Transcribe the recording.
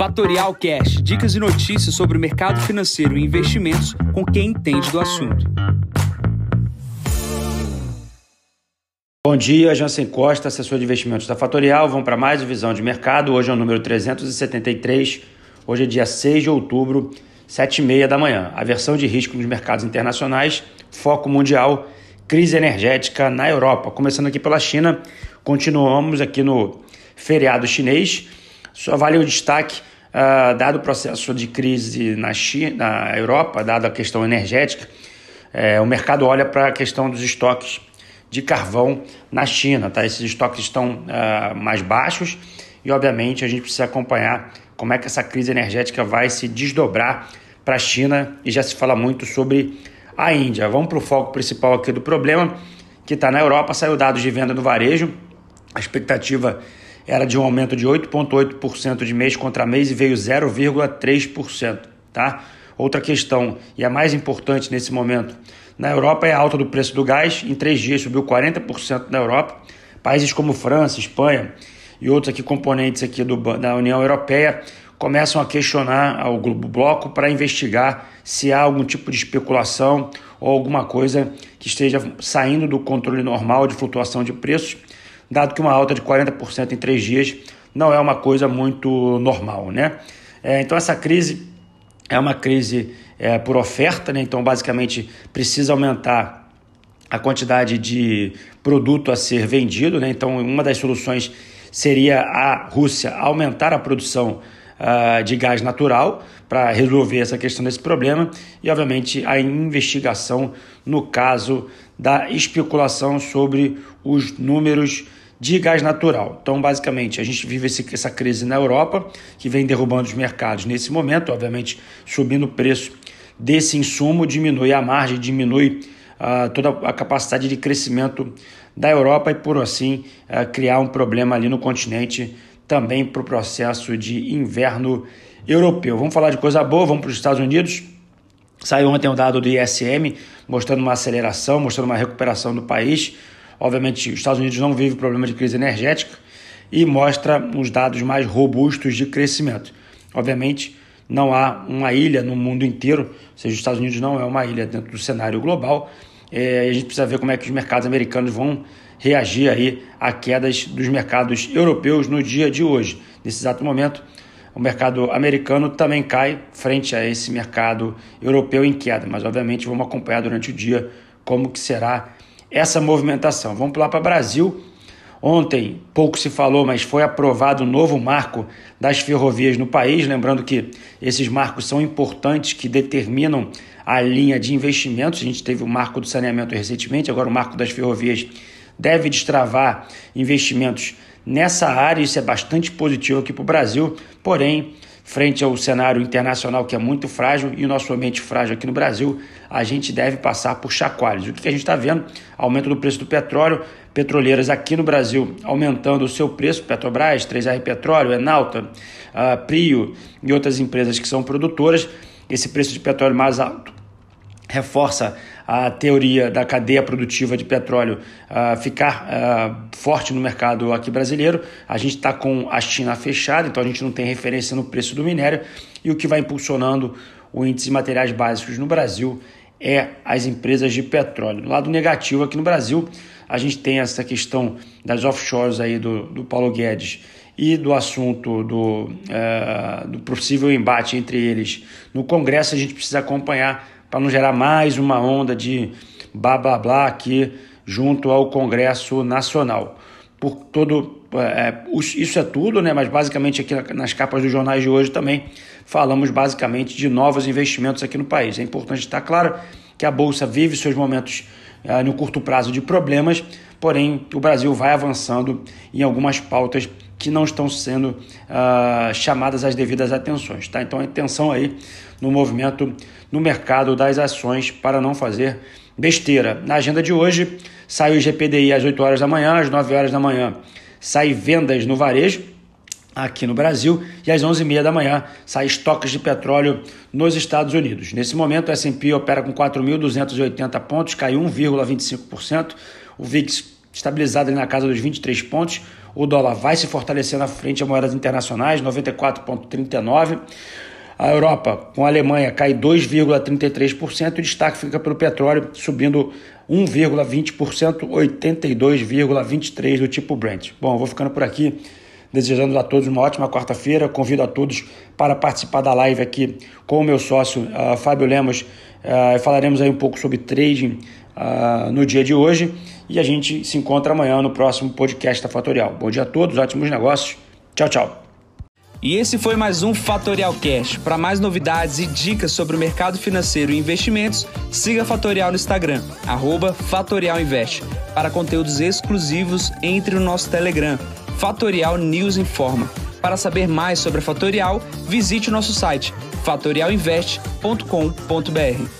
Fatorial Cash, dicas e notícias sobre o mercado financeiro e investimentos com quem entende do assunto. Bom dia, Jansen Costa, assessor de investimentos da Fatorial. Vamos para mais visão de mercado. Hoje é o número 373. Hoje é dia 6 de outubro, 7h30 da manhã. A versão de risco nos mercados internacionais, foco mundial, crise energética na Europa. Começando aqui pela China, continuamos aqui no feriado chinês. Só vale o destaque, uh, dado o processo de crise na, China, na Europa, dada a questão energética, uh, o mercado olha para a questão dos estoques de carvão na China. Tá? Esses estoques estão uh, mais baixos e, obviamente, a gente precisa acompanhar como é que essa crise energética vai se desdobrar para a China e já se fala muito sobre a Índia. Vamos para o foco principal aqui do problema, que está na Europa. Saiu dados de venda no varejo. A expectativa era de um aumento de 8,8% de mês contra mês e veio 0,3%. Tá? Outra questão, e a mais importante nesse momento, na Europa é a alta do preço do gás. Em três dias subiu 40% na Europa. Países como França, Espanha e outros aqui componentes aqui do, da União Europeia começam a questionar o Bloco para investigar se há algum tipo de especulação ou alguma coisa que esteja saindo do controle normal de flutuação de preços, dado que uma alta de 40% em três dias não é uma coisa muito normal, né? É, então essa crise é uma crise é, por oferta, né? então basicamente precisa aumentar a quantidade de produto a ser vendido, né? então uma das soluções seria a Rússia aumentar a produção uh, de gás natural para resolver essa questão desse problema e, obviamente, a investigação no caso da especulação sobre os números de gás natural. Então, basicamente, a gente vive esse, essa crise na Europa, que vem derrubando os mercados nesse momento, obviamente, subindo o preço desse insumo, diminui a margem, diminui uh, toda a capacidade de crescimento da Europa e, por assim, uh, criar um problema ali no continente também para o processo de inverno europeu. Vamos falar de coisa boa, vamos para os Estados Unidos. Saiu ontem um dado do ISM mostrando uma aceleração, mostrando uma recuperação do país. Obviamente, os Estados Unidos não vivem problema de crise energética e mostra os dados mais robustos de crescimento. Obviamente, não há uma ilha no mundo inteiro, ou seja, os Estados Unidos não é uma ilha dentro do cenário global. É, a gente precisa ver como é que os mercados americanos vão reagir aí a quedas dos mercados europeus no dia de hoje. Nesse exato momento, o mercado americano também cai frente a esse mercado europeu em queda, mas obviamente vamos acompanhar durante o dia como que será essa movimentação. Vamos pular para Brasil. Ontem, pouco se falou, mas foi aprovado o um novo marco das ferrovias no país. Lembrando que esses marcos são importantes, que determinam a linha de investimentos. A gente teve o marco do saneamento recentemente, agora o marco das ferrovias deve destravar investimentos nessa área, isso é bastante positivo aqui para o Brasil, porém, frente ao cenário internacional que é muito frágil e o nosso ambiente frágil aqui no Brasil, a gente deve passar por chacoalhos. O que a gente está vendo? Aumento do preço do petróleo, petroleiras aqui no Brasil aumentando o seu preço, Petrobras, 3R Petróleo, Enalta, uh, Prio e outras empresas que são produtoras, esse preço de petróleo mais alto reforça a teoria da cadeia produtiva de petróleo uh, ficar uh, forte no mercado aqui brasileiro. A gente está com a China fechada, então a gente não tem referência no preço do minério e o que vai impulsionando o índice de materiais básicos no Brasil é as empresas de petróleo. No lado negativo aqui no Brasil, a gente tem essa questão das offshores aí do, do Paulo Guedes e do assunto do, uh, do possível embate entre eles no Congresso, a gente precisa acompanhar para não gerar mais uma onda de blá blá blá aqui junto ao Congresso Nacional. Por todo é, isso é tudo, né? Mas basicamente aqui nas capas dos jornais de hoje também falamos basicamente de novos investimentos aqui no país. É importante estar claro que a bolsa vive seus momentos é, no curto prazo de problemas, porém o Brasil vai avançando em algumas pautas que não estão sendo uh, chamadas às devidas atenções. Tá? Então, atenção aí no movimento no mercado das ações para não fazer besteira. Na agenda de hoje, sai o GPDI às 8 horas da manhã, às 9 horas da manhã sai vendas no varejo aqui no Brasil e às 11h30 da manhã sai estoques de petróleo nos Estados Unidos. Nesse momento, o S&P opera com 4.280 pontos, caiu 1,25%. O VIX estabilizado na casa dos 23 pontos. O dólar vai se fortalecendo à frente a moedas internacionais, 94,39. A Europa, com a Alemanha, cai 2,33% e o destaque fica pelo petróleo, subindo 1,20%, 82,23% do tipo Brent. Bom, vou ficando por aqui, desejando a todos uma ótima quarta-feira. Convido a todos para participar da live aqui com o meu sócio, uh, Fábio Lemos. Uh, falaremos aí um pouco sobre trading uh, no dia de hoje e a gente se encontra amanhã no próximo podcast da Fatorial. Bom dia a todos, ótimos negócios. Tchau, tchau. E esse foi mais um Fatorial Cash. Para mais novidades e dicas sobre o mercado financeiro e investimentos, siga a Fatorial no Instagram, @fatorialinvest. Para conteúdos exclusivos, entre no nosso Telegram, Fatorial News Informa. Para saber mais sobre a Fatorial, visite o nosso site fatorialinvest.com.br.